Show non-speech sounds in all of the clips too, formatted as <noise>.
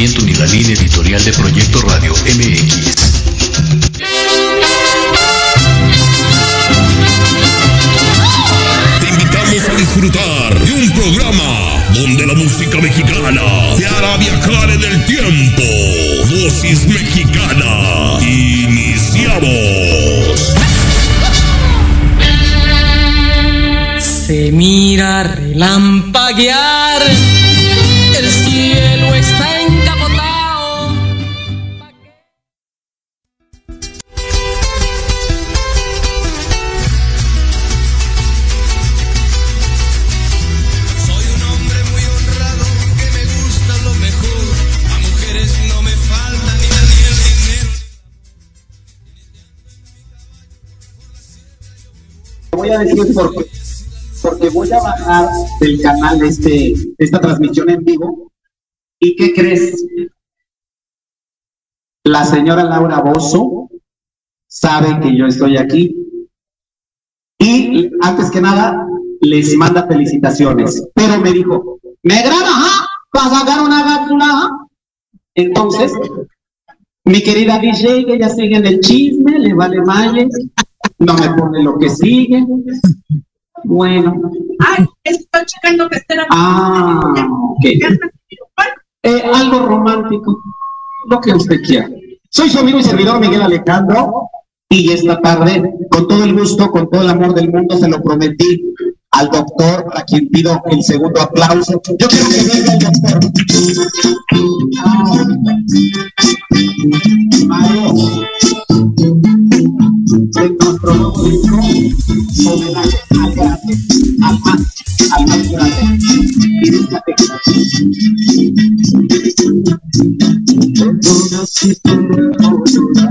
pensamiento ni la línea editorial de Proyecto Radio MX. Te invitamos a disfrutar de un programa donde la música mexicana te hará viajar en el tiempo. Dosis mexicana. Iniciamos. Se mira relampaguear, voy a decir por qué. Porque voy a bajar del canal este, de esta transmisión en vivo. ¿Y qué crees? La señora Laura Bozo sabe que yo estoy aquí. Y antes que nada, les manda felicitaciones. Pero me dijo, ¿me graba, ajá? ¿Para sacar una ajá?". Entonces, mi querida DJ, que ella sigue en el chisme, le vale malle, no me pone lo que sigue. Bueno, Ay, estoy checando que esté la ah, ok. Eh, algo romántico, lo que usted quiera. Soy su amigo y servidor Miguel Alejandro y esta tarde, con todo el gusto, con todo el amor del mundo, se lo prometí al doctor, a quien pido el segundo aplauso. Yo quiero que venga el doctor. Mario, de disco, homenaje al grande, al más, al más. Y si te hago llorar.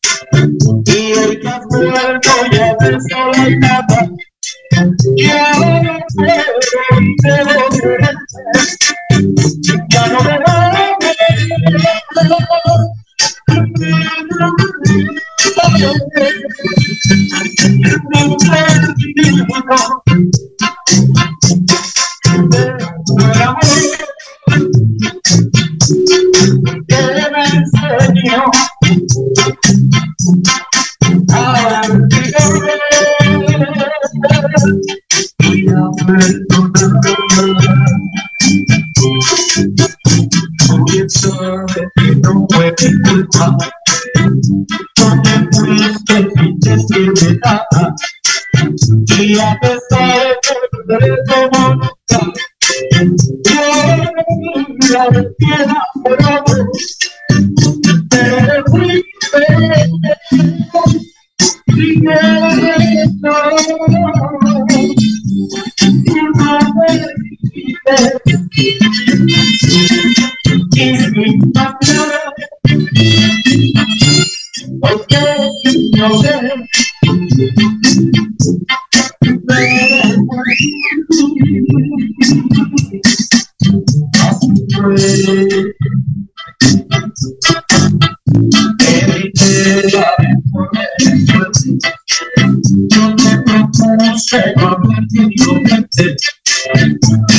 sola nada. Y ahora debo quererte. Ya no me No mi culpa, no te fuiste sin decirme nada. Y a pesar de perder como nunca, yo me quiera por amor. what yo sé Yo te propongo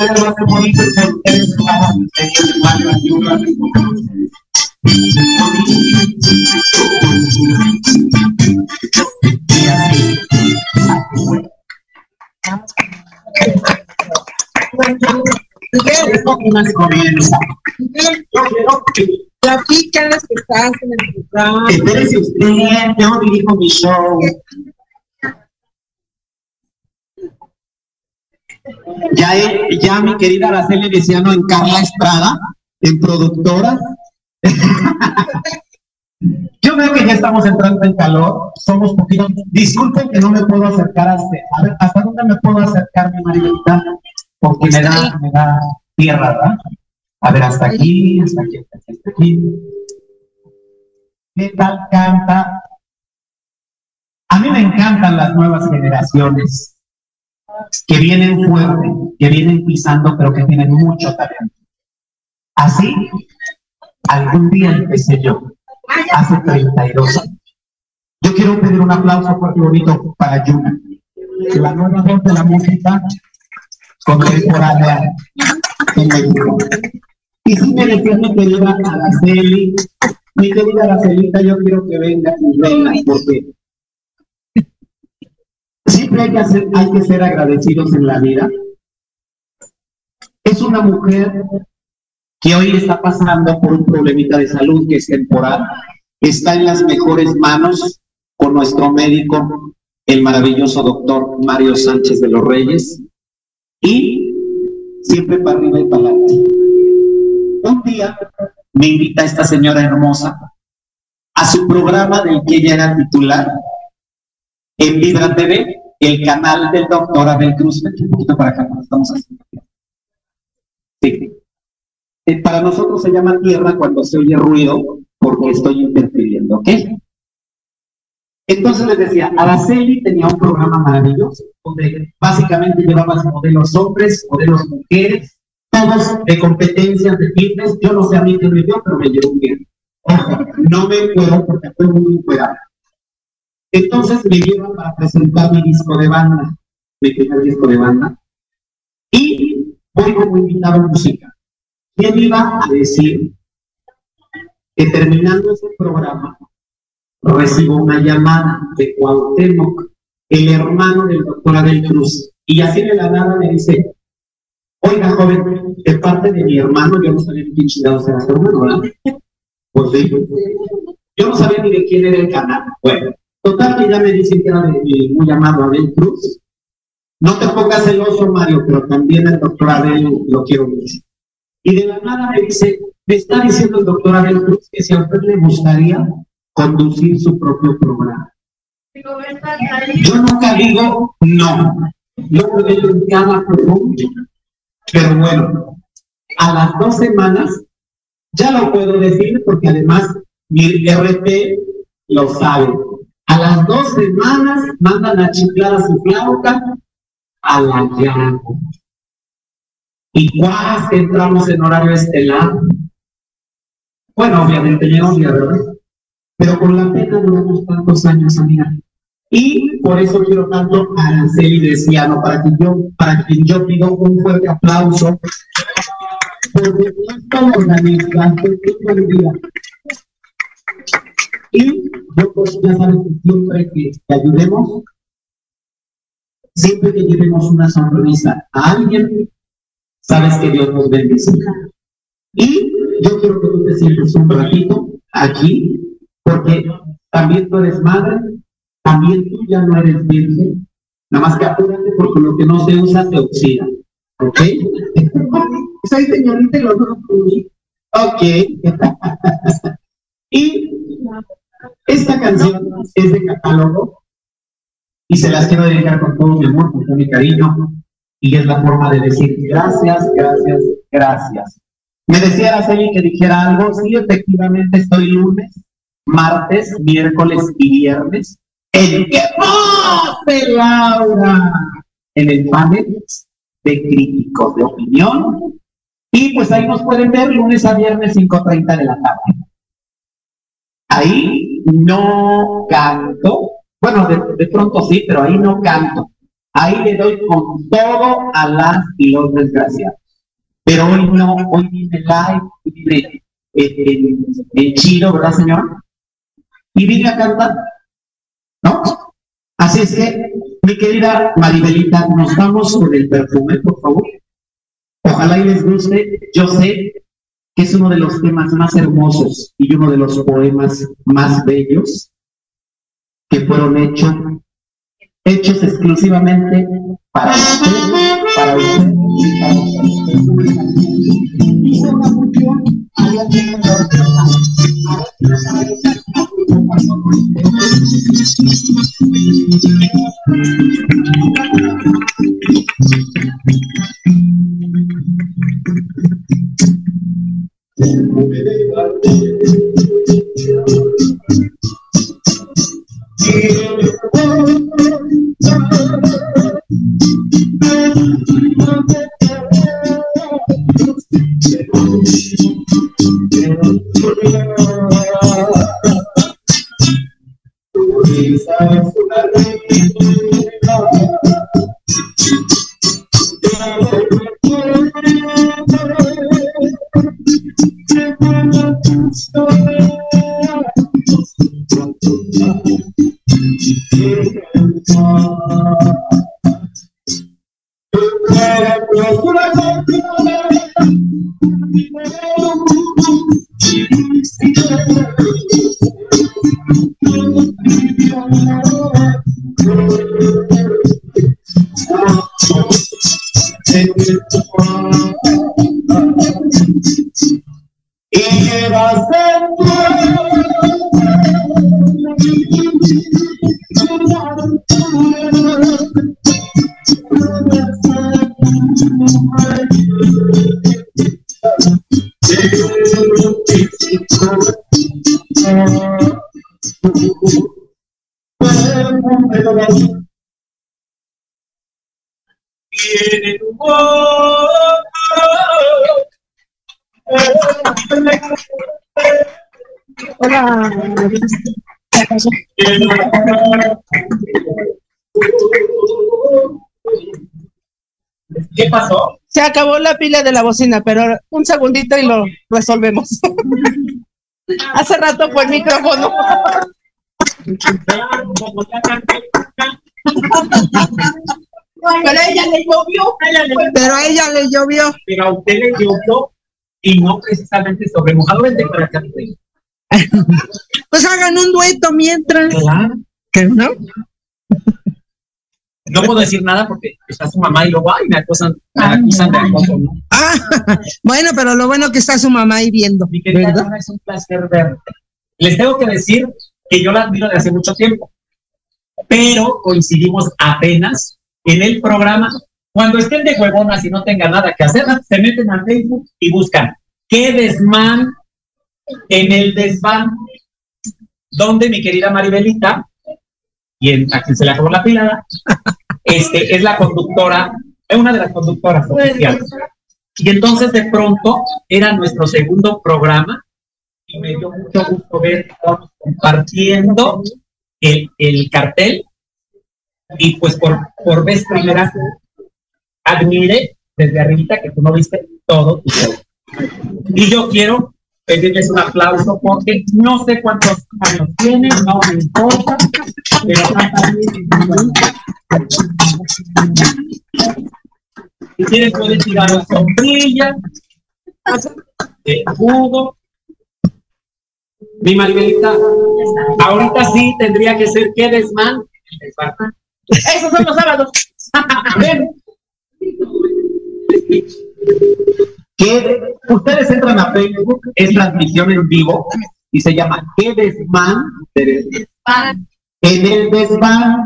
y Platícales que estás en usted, yo dirijo mi show. Ya, he- ya mi querida Araceli Veciano en Carla Estrada, en productora. <laughs> Yo veo que ya estamos entrando en calor, somos poquito. Disculpen que no me puedo acercar hasta, a ver, ¿hasta dónde me puedo acercar, mi Marilita? Porque me da, me da tierra, ¿verdad? A ver, hasta aquí, hasta aquí, hasta aquí, hasta aquí. ¿Qué tal canta? A mí me encantan las nuevas generaciones que vienen fuerte, que vienen pisando, pero que tienen mucho talento. Así, algún día empecé yo, hace 32 años. Yo quiero pedir un aplauso fuerte bonito para Yuna, la nueva voz de la música contemporánea en México. Y si me decía mi querida Araceli, mi querida Aracelita, yo quiero que vengas y vengas, porque siempre hay que, hacer- hay que ser agradecidos en la vida. Es una mujer que hoy está pasando por un problemita de salud que es temporal, está en las mejores manos con nuestro médico, el maravilloso doctor Mario Sánchez de los Reyes, y siempre para arriba y para adelante. Un día me invita esta señora hermosa a su programa del que ella era titular en Vibra TV, el canal del doctor Abel Cruz. Un poquito para acá, estamos haciendo. Sí. Eh, Para nosotros se llama tierra cuando se oye ruido porque estoy interfiriendo, ¿ok? Entonces les decía, Araceli tenía un programa maravilloso donde básicamente llevaba modelos hombres, modelos mujeres, todos de competencias de fitness. Yo no sé a mí qué me dio, pero me llevó bien. No me puedo porque fue muy encuerado. Entonces me llevan para presentar mi disco de banda, mi primer disco de banda, y voy como invitado a música. ¿Quién iba a decir que terminando ese programa recibo una llamada de Cuauhtémoc, el hermano del doctor Abel Cruz, y así de la nada me dice, oiga joven, de parte de mi hermano, yo no sabía quién chingados era su hermano, ¿verdad? Pues sí, yo no sabía ni de quién era el canal. Bueno, total que ya me dicen que era de mi muy amado Abel Cruz. No te pongas celoso, Mario, pero también el doctor Abel lo quiero mucho. Y de la nada me dice, me está diciendo el doctor Abel Cruz que si a usted le gustaría conducir su propio programa. Yo nunca digo no. Yo puedo cada mucho. Pero bueno, a las dos semanas ya lo puedo decir porque además mi RP lo sabe. A las dos semanas mandan a chiflar a su flauta a la llave. Y cuás entramos en horario estelar. Bueno, obviamente ya novia, ¿verdad? Pero con la pena duramos tantos años, amiga. Y por eso quiero tanto a Araceli para que yo, para que yo pido un fuerte aplauso. Porque esto organiza, buen día. Y yo, pues, ya sabes que siempre que te ayudemos, siempre que llevemos una sonrisa a alguien, sabes que Dios nos bendice. Y yo quiero que tú te sientes un ratito aquí, porque también tú eres madre, también tú ya no eres virgen, nada más que apúrate porque lo que no se usa se oxida. ¿Ok? <laughs> Soy señorita y lo no Ok. <laughs> y esta canción es de catálogo y se las quiero dedicar con todo mi amor, con todo mi cariño. Y es la forma de decir gracias, gracias, gracias. Me decía Araceli que dijera algo. Sí, efectivamente estoy lunes, martes, miércoles y viernes. ¿En? En el panel de críticos de opinión. Y pues ahí nos pueden ver lunes a viernes 5.30 de la tarde. Ahí no canto. Bueno, de, pronto sí, pero ahí no canto. Ahí le doy con todo a las y los desgraciados. Pero hoy no, hoy viene live, viene en, en chido, ¿verdad, señor? Y vine a cantar, ¿no? Así es que, mi querida Maribelita, nos vamos con el perfume, por favor. Ojalá y les guste. Yo sé que es uno de los temas más hermosos y uno de los poemas más bellos que fueron hechos hechos exclusivamente para usted, para usted. y para Story. Tienen un amor ¿Qué pasó? Se acabó la pila de la bocina, pero un segundito y lo resolvemos. <laughs> Hace rato fue el micrófono. Pero a ella le llovió. Pero a ella le llovió. Pero a usted le llovió y no precisamente sobre mojado vente para acá. Pues hagan un dueto mientras. Claro. ¿Qué no? No puedo decir nada porque está su mamá y luego ay, me acusan, me acusan de acoso, ¿no? Ah, <laughs> bueno, pero lo bueno que está su mamá ahí viendo. Mi querida ¿verdad? Es un placer verte. Les tengo que decir que yo la admiro de hace mucho tiempo. pero coincidimos apenas en el programa. Cuando estén de huevonas y no tengan nada que hacer, se meten a Facebook y buscan qué desmán en el desván, donde mi querida Maribelita, y en, a quien se le acabó la pilada, este, es la conductora, es una de las conductoras oficiales. Y entonces de pronto era nuestro segundo programa y me dio mucho gusto ver compartiendo el, el cartel y pues por, por vez primera admiré desde arribita que tú no viste todo tu show. Y yo quiero pedirles un aplauso porque no sé cuántos años tienen, no me importa, pero. Si quieren pueden tirar la sombrilla, de jugo. Mi Maribelita, ahorita sí tendría que ser que desmán. Esos son los sábados. <laughs> Ven. Que ustedes entran a Facebook, es transmisión en vivo y se llama ¿Qué desmán? En el desván.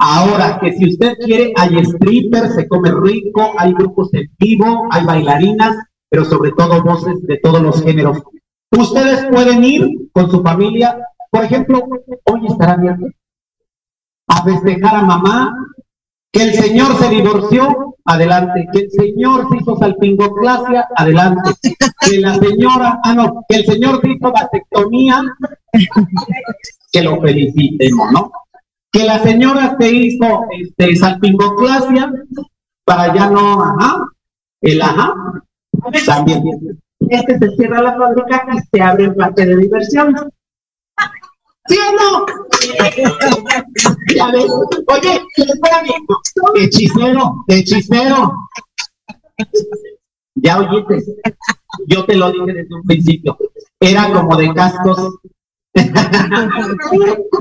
Ahora, que si usted quiere, hay strippers, se come rico, hay grupos en vivo, hay bailarinas, pero sobre todo voces de todos los géneros. Ustedes pueden ir con su familia, por ejemplo, hoy estará abierto a festejar a mamá, que el señor se divorció, adelante, que el señor se hizo salpingoclasia, adelante, que la señora, ah no, que el señor se hizo vasectomía, que lo felicitemos, ¿no? Que la señora se hizo este, salpingoclasia, para ya no, ajá, el ajá, también. Este se cierra la fábrica y se abre el parque de diversión. ¿Sí o no? <laughs> Oye, espérame, hechicero, hechicero. Ya oíste, yo te lo dije desde un principio, era como de cascos. <laughs>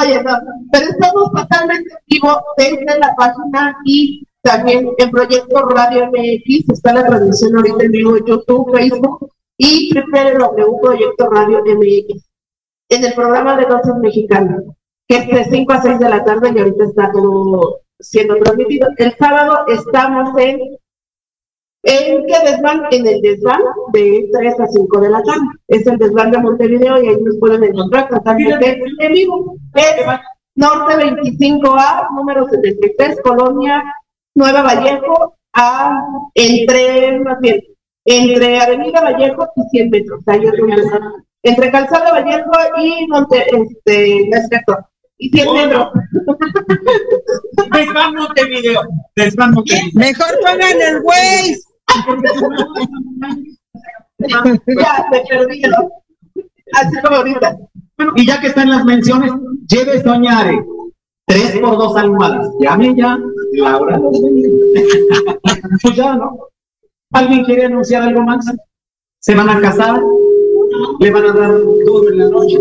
Oye, no, pero estamos totalmente en vivo desde la página y también en Proyecto Radio MX. Está la transmisión ahorita en vivo en YouTube, Facebook y www Proyecto Radio MX. En el programa de Dosis Mexicanos, que es de 5 a 6 de la tarde y ahorita está todo siendo transmitido. El sábado estamos en ¿En qué desván? En el desván de 3 a 5 de la tarde. Es el desván de Montevideo y ahí nos pueden encontrar totalmente en vivo. Es Norte 25A, número 73, Colonia Nueva Vallejo, a, entre, más bien, entre Avenida Vallejo y 100 metros. Ahí es donde. Entre Calzada Vallejo y Monte, este, no es cierto, y 100 metros. <laughs> Desván Montevideo. Desván Montevideo. Mejor pongan el Waze. <laughs> ya, me perdí. Así como ahorita. Bueno, y ya que están las menciones, lleve Soñare. Tres por dos almohadas. Llame ya. Laura. <laughs> pues ya, ¿no? ¿Alguien quiere anunciar algo más? ¿Se van a casar? ¿Le van a dar duro en la noche?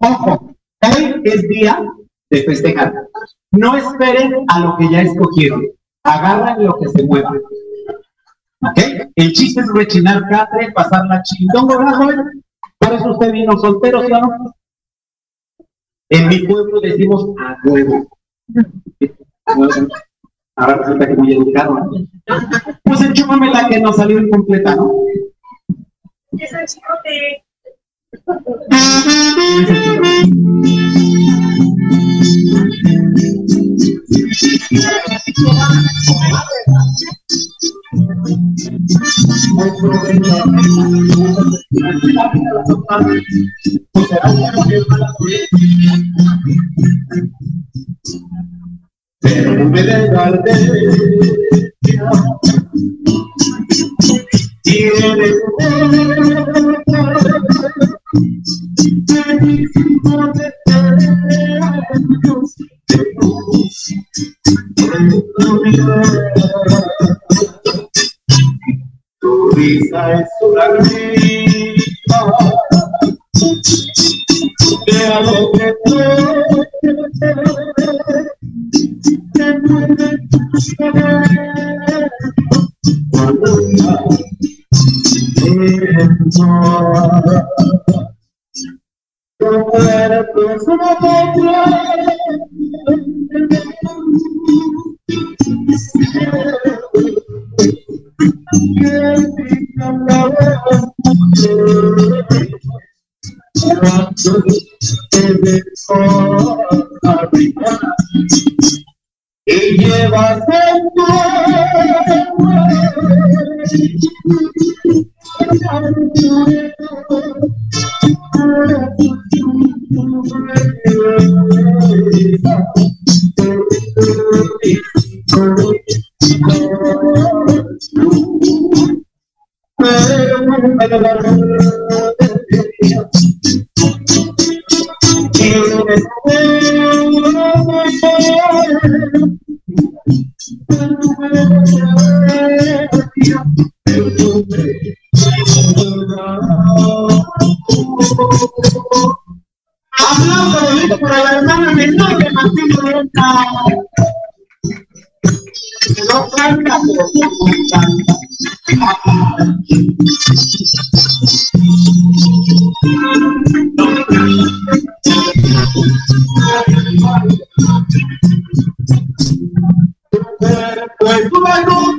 Ojo, hoy es día de festejar. No esperen a lo que ya escogieron. Agarran lo que se mueva. ¿Ok? El chiste es rechinar catre, pasar la chingón, ¿verdad, joven? Por eso usted vino soltero, ¿sí no? En mi pueblo decimos a huevo. Ahora resulta que muy educado. ¿no? Pues enchúfame la que nos salió incompleta, ¿no? Pero me de Tienes tu risa es una risa de algo que te mueve tu ser cuando estás Tu cuerpo es una y llevas en Hablando por la hermana lenta. No pero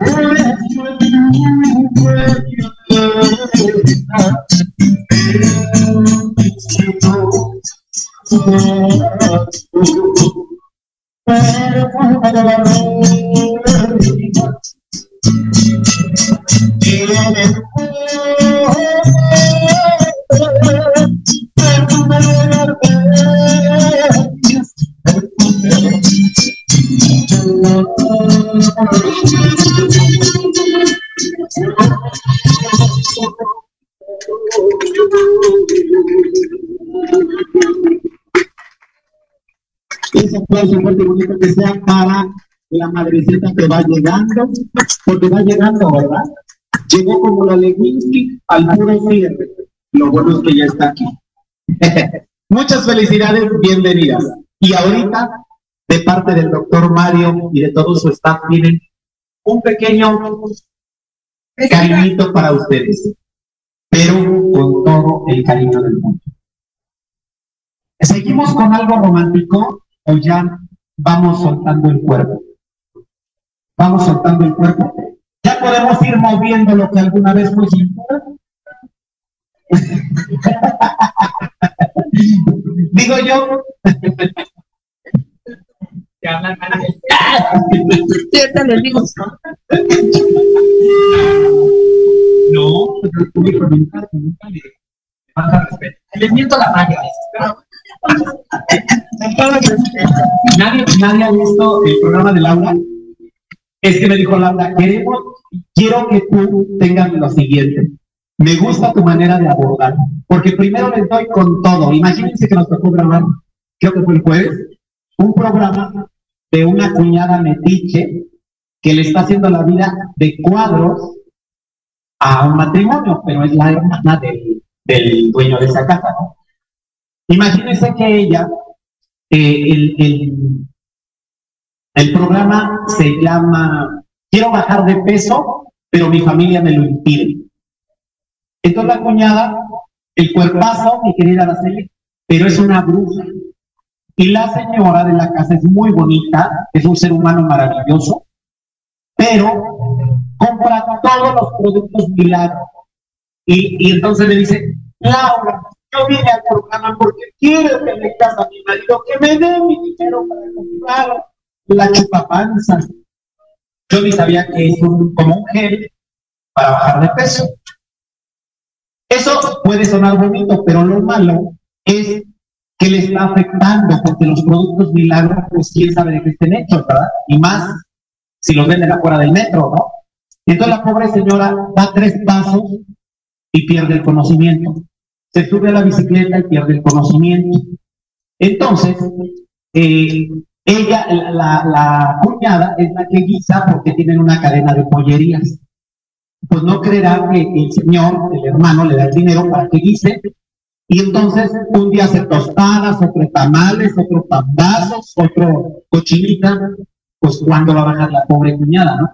se me Ese aplauso fuerte bonito que sea para la madrecita que va llegando, porque va llegando, ¿verdad? Llegó como la Lewinsky al puro cierre. Lo bueno es que ya está aquí. <laughs> Muchas felicidades, bienvenidas. Y ahorita, de parte del doctor Mario y de todo su staff, tienen un pequeño cariñito para ustedes, pero con todo el cariño del mundo. ¿Seguimos con algo romántico o ya vamos soltando el cuerpo? Vamos soltando el cuerpo. Ya podemos ir moviendo lo que alguna vez fue cintura. <laughs> Digo yo. <laughs> No, pero el público nunca, nunca le falta respeto. Les miento la magia. ¿Nadie, nadie ha visto el programa de Laura. Es que me dijo Laura, queremos, quiero que tú tengas lo siguiente. Me gusta tu manera de abordar, porque primero les doy con todo. Imagínense que nos tocó grabar, creo que fue el jueves, un programa de una cuñada metiche que le está haciendo la vida de cuadros a un matrimonio, pero es la hermana del, del dueño de esa casa, ¿no? Imagínense que ella, eh, el, el, programa se llama Quiero bajar de peso, pero mi familia me lo impide. Entonces la cuñada, el cuerpazo, mi querida Araceli, pero es una bruja. Y la señora de la casa es muy bonita, es un ser humano maravilloso, pero compra todos los productos milagros. Y, y entonces le dice, Laura, yo vine al programa porque quiero que me casa a mi marido, que me dé mi dinero para comprar la chupapanza. Yo ni sabía que es como un gel para bajar de peso. Eso puede sonar bonito, pero lo malo es que le está afectando, porque los productos milagros, pues quién sabe de qué estén hechos, ¿verdad? Y más si los venden afuera del metro, ¿no? Entonces la pobre señora da tres pasos y pierde el conocimiento. Se sube a la bicicleta y pierde el conocimiento. Entonces, eh, ella, la, la cuñada, es la que guisa porque tienen una cadena de pollerías. Pues no creerá que el señor, el hermano, le da el dinero para que guise. Y entonces un día hace tostadas, otro tamales, otro pambazos, otro cochinita. Pues cuando va a bajar la pobre cuñada, ¿no?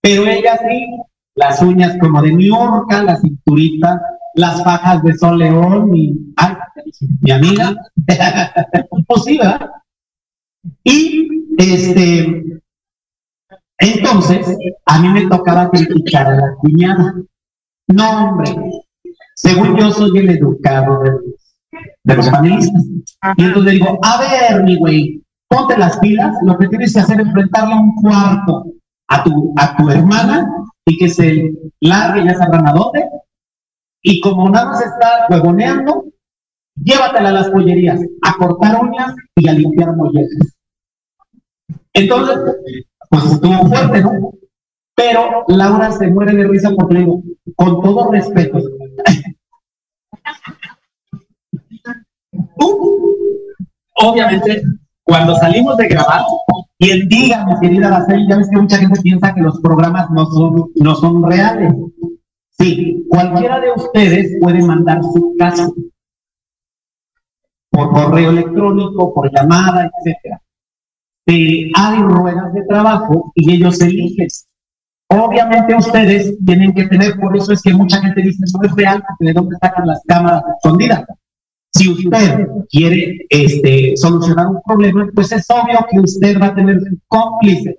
Pero ella sí, las uñas como de New la cinturita, las fajas de Sol León, mi, amiga, <laughs> pues sí, ¿verdad? Y este, entonces, a mí me tocaba criticar a la cuñada. No, hombre, según yo soy el educado de los, de panelistas. Y entonces digo, a ver, mi güey, ponte las pilas, lo que tienes que hacer es enfrentarle a un cuarto a tu, a tu hermana y que se largue, ya sabrán a dónde. Y como nada más está huevoneando, llévatela a las pollerías, a cortar uñas y a limpiar mollejas. Entonces, pues estuvo fuerte, ¿no? Pero Laura se muere de risa porque le digo, con todo respeto, <laughs> obviamente, cuando salimos de grabar, quien diga, mi querida Araceli, ya ves que mucha gente piensa que los programas no son, no son reales. Sí, cualquiera de ustedes puede mandar su caso por correo electrónico, por llamada, etcétera. Eh, hay ruedas de trabajo y ellos eligen. Obviamente ustedes tienen que tener, por eso es que mucha gente dice, no es real, porque de dónde sacan las cámaras escondidas. Si usted quiere este, solucionar un problema, pues es obvio que usted va a tener un cómplice.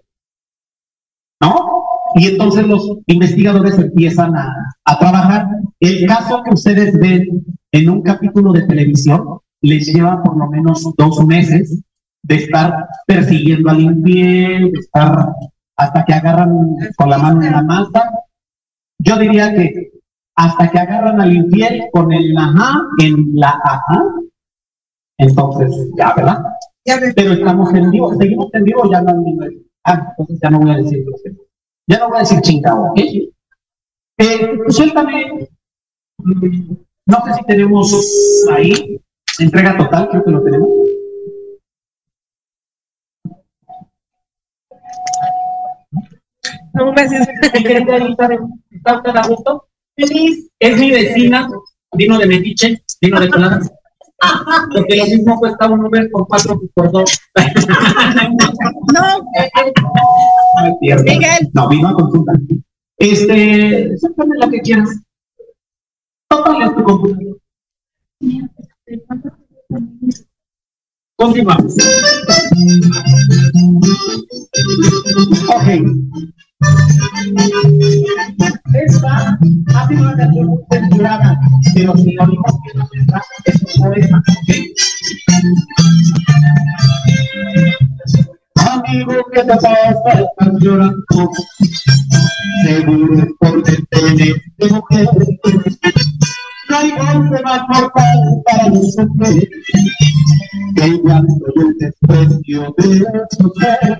¿No? Y entonces los investigadores empiezan a, a trabajar. El caso que ustedes ven en un capítulo de televisión les lleva por lo menos dos meses de estar persiguiendo al infiel, de estar hasta que agarran con la mano en la masa. Yo diría que hasta que agarran al infiel con el ajá en la ajá. Entonces, ya, ¿verdad? Pero estamos en vivo, seguimos en vivo, ya no, ah, entonces ya no voy a decir Ya no voy a decir chingado, ¿ok? Eh, suéltame, mm, no sé si tenemos ahí, entrega total, creo que lo tenemos. No me ¿Está usted a gusto? Feliz. Es mi vecina. Vino de Metiche, vino de Colada. Porque lo mismo cuesta un Uber con cuatro por dos. No, Miguel. No, vino a consulta. Este, sácame lo que quieras. Tómale tu computador. Continuamos. Ok. Esta ha sido una canción muy censurada, pero si oímos que no está, es un poema. Amigo, ¿qué te pasa? Estás llorando. Seguro es porque tienes de mujer. No hay golpe más mortal para nosotros que el llanto y el desprecio de su ser.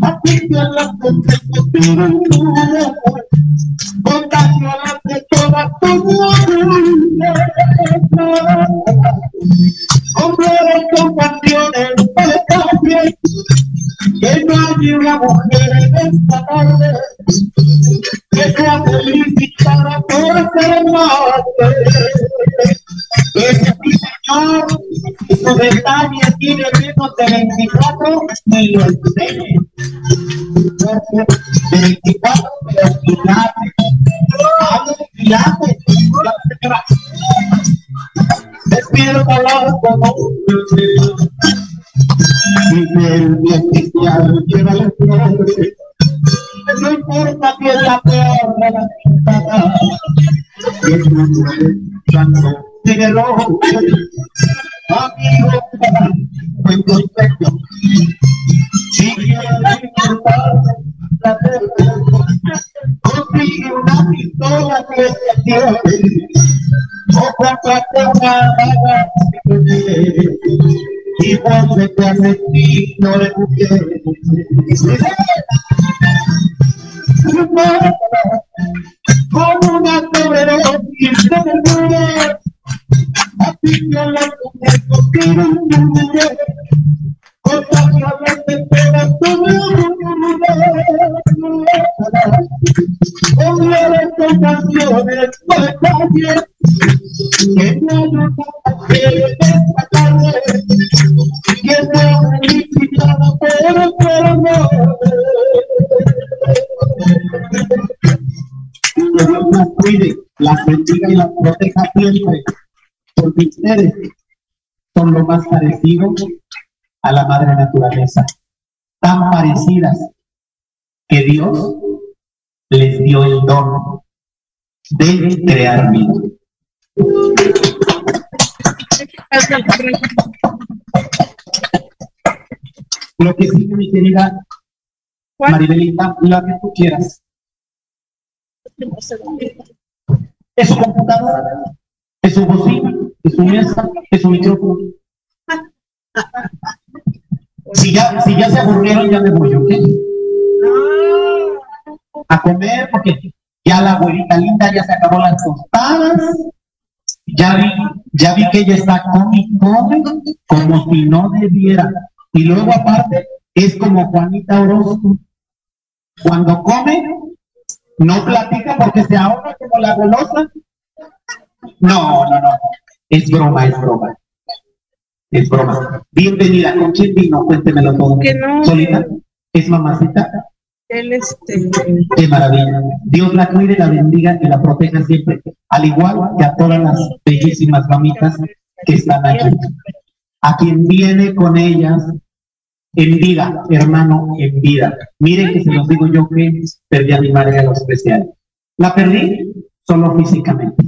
que la temperatura contagiará de toda tu. Estar bien, que no hay una mujer en esta tarde que sea para por ser madre. Ese mi señor, su detalle tiene menos de 24, ni lo enseñe. De 24, pero quilate. Hable de quilate despierta la conciencia. Y el bien cristiano lleva la fiebre, no importa que la pierna la pintada, que no tu santo sigue el ojo, amigo, buen consejo, si quieres importar la pierna, consigue una pistola que te quiere. Con una torre y de apiñala con el copiro contagia la temperatura con las canciones de la que no ayudan a que esta tarde que no felicitada pero pero no que Dios las cuide, las bendiga y las proteja siempre, porque ustedes son lo más parecido a la madre naturaleza, tan parecidas que Dios les dio el don de crear vida. Lo que sigue, mi querida Maribelita, lo que tú quieras. Es su computadora, es su bocina, es su mesa, es su micrófono. Si ya, si ya se aburrieron, ya me voy, ¿ok? A comer, porque ya la abuelita linda ya se acabó las tostadas. Ya vi, ya vi que ella está come como si no debiera. Y luego aparte, es como Juanita Orozco. Cuando come, no platica porque se ahoga como la golosa. No, no, no. Es broma, es broma. Es broma. Bienvenida. ¿Con quién vino? Cuéntemelo todo. Que no. ¿Solita? ¿Es mamacita? Él, este, Qué maravilla. Dios la cuide, la bendiga y la proteja siempre. Al igual que a todas las bellísimas mamitas que están aquí. A quien viene con ellas en vida, hermano, en vida. Miren que se los digo yo que perdí a mi madre a lo especial. La perdí solo físicamente.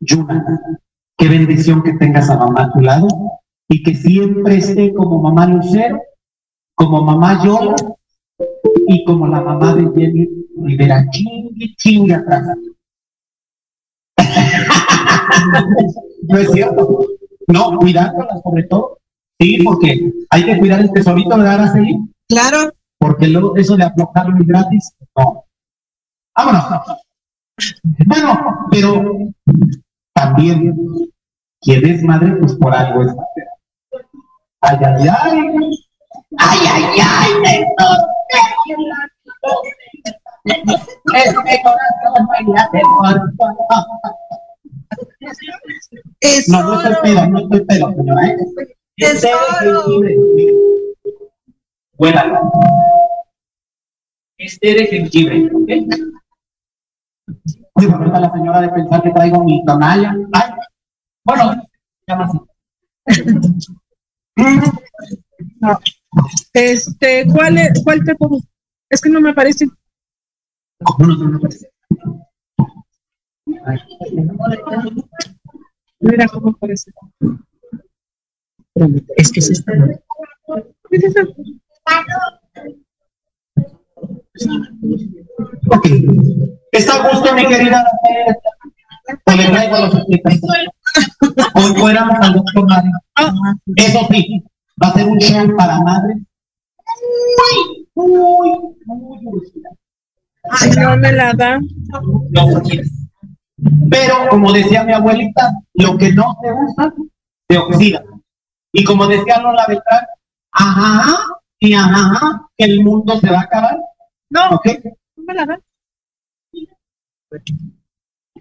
Yuna, qué bendición que tengas a mamá a tu lado y que siempre esté como mamá Lucero, como mamá Yola y como la mamá de Jenny Rivera. Chingue, chingue atrás. <laughs> no es cierto. No, cuidándola sobre todo. Sí, porque hay que cuidar el tesorito, ¿verdad, Araceli? claro, Porque luego eso de aflojarlo gratis, no. Vámonos. Bueno, pero también quien es madre, pues por algo es madre. Ay, ay, ay. Ay, ay, ay, Néstor. Es No, no estoy pedo, no estoy pedo, señora, ¿eh? Tesoro. Buena. Este de jengibre, ¿ok? Uy, me falta la señora de pensar que traigo mi tonalla. Ay, bueno, llama así. No. <laughs> Este, ¿cuál, es, ¿cuál te pongo? Es que no me aparece. Mira cómo aparece. Es que es esta. ¿Qué es eso? Ok. ¿Está a gusto, mi querida? O le traigo los explicaciones. Hoy fuéramos al doctor Mario. Eso sí, va a ser un show para madres. Muy, muy, muy original. Ay, no me la da. No quieres. Pero, como decía mi abuelita, lo que no se usa, se oxida. Y como decía Lola Beltrán, ajá, y ajá, que el mundo se va a acabar. No, ¿Ok? no me la da.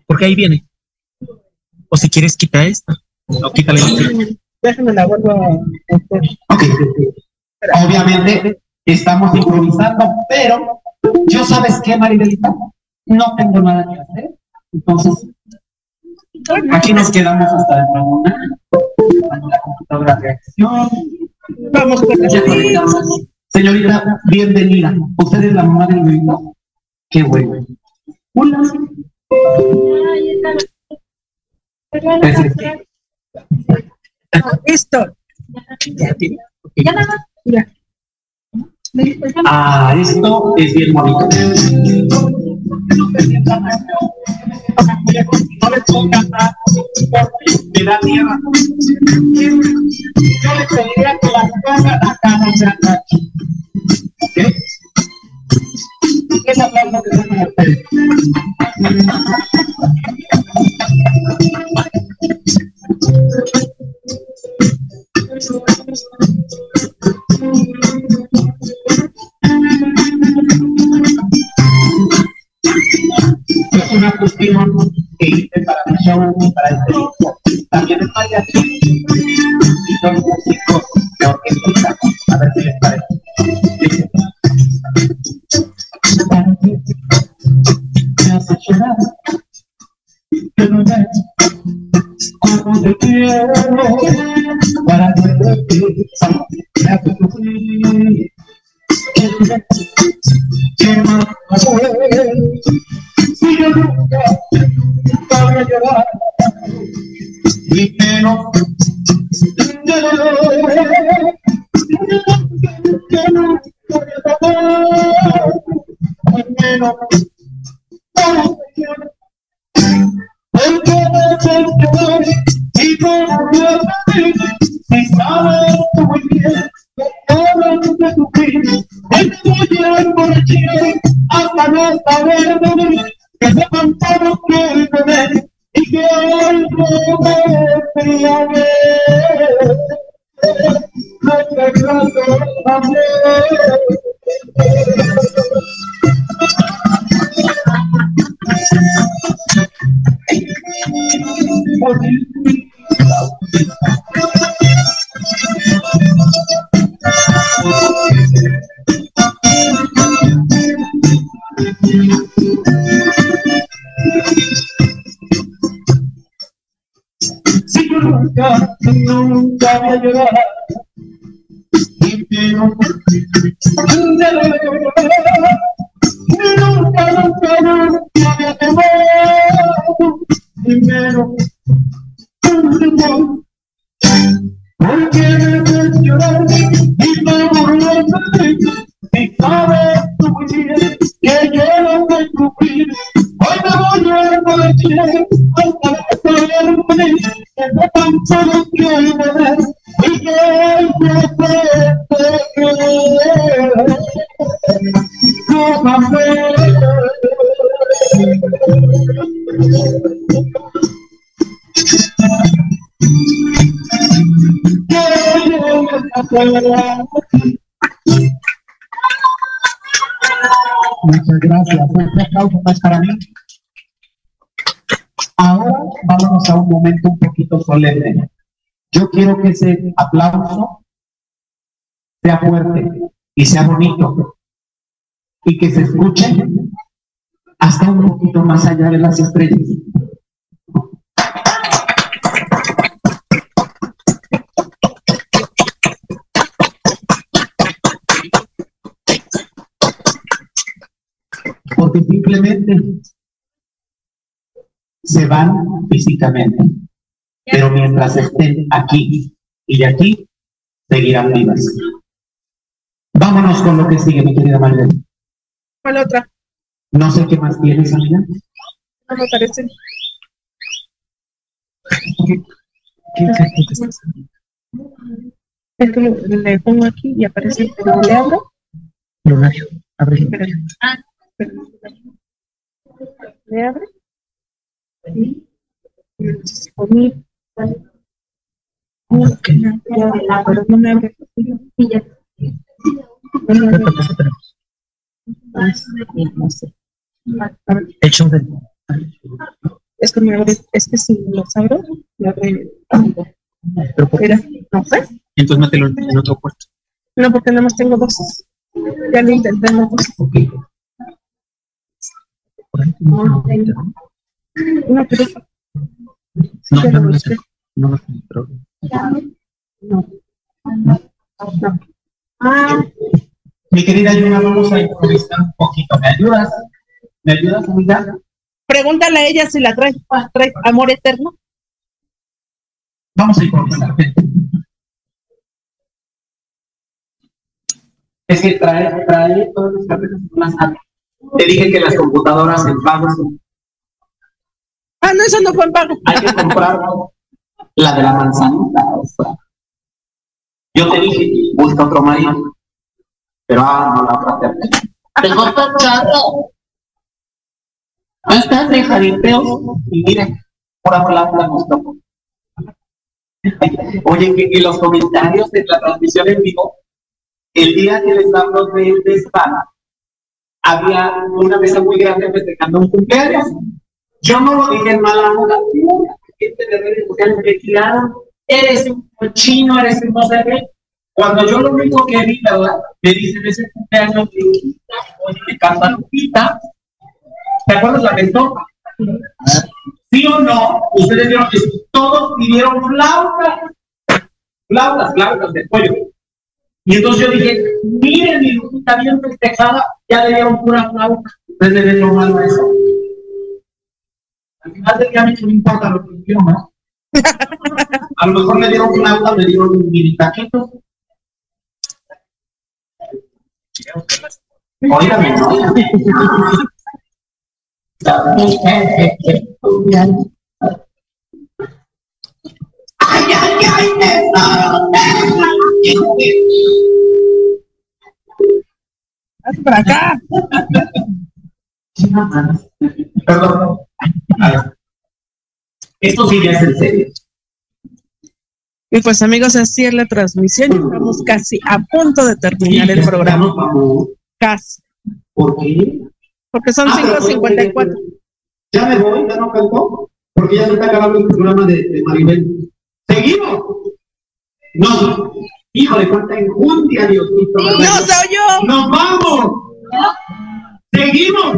Porque ahí viene. O si quieres, quita esta. No, quítale. Déjame la vuelvo a hacer. Ok. Obviamente estamos improvisando, pero yo sabes qué, Maribelita, no tengo nada que hacer. Entonces, aquí nos quedamos hasta dentro de un año. Cuando la computadora reaccione. Vamos con la conectamos. Señorita, bienvenida. ¿Usted es la mamá del bebito? Qué bueno. Hola. Perfecto. Listo. Ah, esto es bien bonito. que no te sientas daño. No les pongas nada, me da miedo. Yo les pediría que las pongan acá, no sean daño. ¿Ok? ¿Qué es que? Es una cuestión que hice para mi show y para este disco. También es mariachi y son músicos de orquesta. Te quiero, para que te me hace sufrir. ¿Qué más? Si yo nunca, nunca voy a llorar, y que y menos saber beber que sepan todos que beber y que hoy no te trato Si nunca voy a llorar, y pero nunca, nunca, nunca un porque me ves llorar y me burlas de y que yo no Muchas gracias. Un aplauso más para mí. Ahora vámonos a un momento un poquito solemne. Yo quiero que ese aplauso sea fuerte y sea bonito y que se escuche hasta un poquito más allá de las estrellas. porque simplemente se van físicamente, pero mientras estén aquí y aquí, seguirán vivas. Vámonos con lo que sigue, mi querida María. ¿Cuál otra? No sé qué más tienes, amiga. No me parece. ¿Qué, qué, qué que le pongo aquí y aparece, pero le abro. Ábrelo. Espérate. Ah. ¿Le abre? El show del... es que me abre, es que si los abro, me abre. Pero por qué? Mira, no sé. Entonces mételo en otro cuarto. No, porque nada más tengo dos. Ya lo intenté, no pues. Por ahí una bolita, ¿no? No, pero No, no, no, busqué. no, no, pero- No. No. Ah, Mi querida Yuna, vamos a improvisar un poquito. ¿Me ayudas? ¿Me ayudas, amiga? pregúntale a ella si la trae, amor eterno. Vamos a improvisar. Es que trae, trae todas las carpetas más altas. Te dije que las computadoras en pago Ah, no, eso no fue en pago. hay que comprar la de la manzanita. Yo te dije, busca otro marido. Pero ah, no la otra. Dejó tan charro. No estás de jaripeos. Y mire, por hablar nos tocó. Oye, que en los comentarios de la transmisión en vivo, el día que les hablo de, de spa, había una mesa muy grande festejando un cumpleaños. Yo no lo dije en mala onda. Gente de redes sociales eres un cochino, eres un no sé qué. Cuando yo lo único que vi. Me dicen ese cumpleaños de Lupita, oye, me canta Lupita. ¿Te acuerdas la canción? ¿Sí o no? Ustedes vieron que todos pidieron flautas. Flautas, flautas de pollo. Y entonces yo dije, miren, mi Lupita bien festejada, ya le dieron pura flauta. Ustedes le lo malo eso. Al final del día a mí no me importa lo que quiero, ¿no? A lo mejor me dieron flauta, me dieron mini taquitos. Óigame, ¿no? Ay, ay, ay, tesoro, Haz para acá. Perdón. Esto sí ya es en serio. Y pues amigos, así es la transmisión. Estamos casi a punto de terminar el programa. Casi. ¿Por qué? Porque son Ah, pero 5.54. Ya me voy, ya no cantó, porque ya se está acabando el programa de, de Maribel. ¿Seguimos? No. Híjole, cuánta enjundia, Diosito. ¡No soy yo! ¡Nos vamos! ¿Seguimos?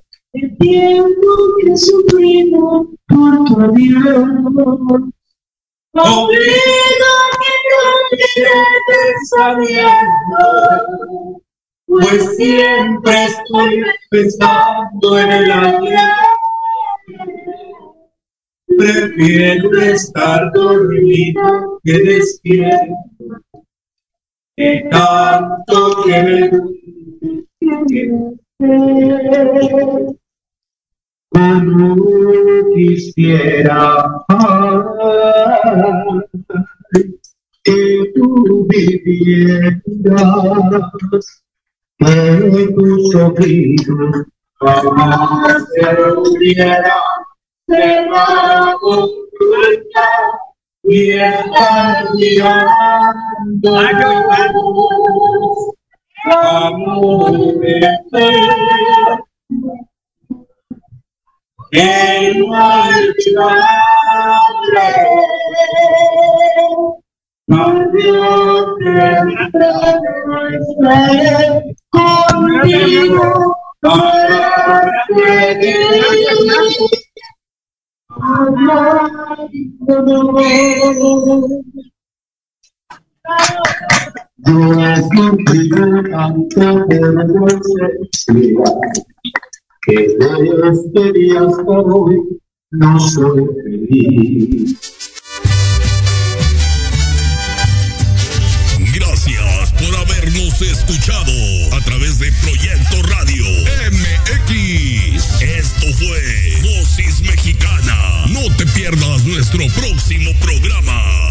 El tiempo que sufrimos por tu adiós. Obliga que te pensamiento, pues siempre estoy pensando en el ayer. Prefiero estar dormido que despierto. Que tanto que me como quisiera que tú vivieras, que tus oídos jamás se hubiera cerrado y estar mirando amor eterno. Que no hay Dios te conmigo para que Yo he sentido tanto vergüenza que de este día hasta hoy no soy feliz. Gracias por habernos escuchado a través de Proyecto Radio MX. Esto fue Dosis Mexicana. No te pierdas nuestro próximo programa.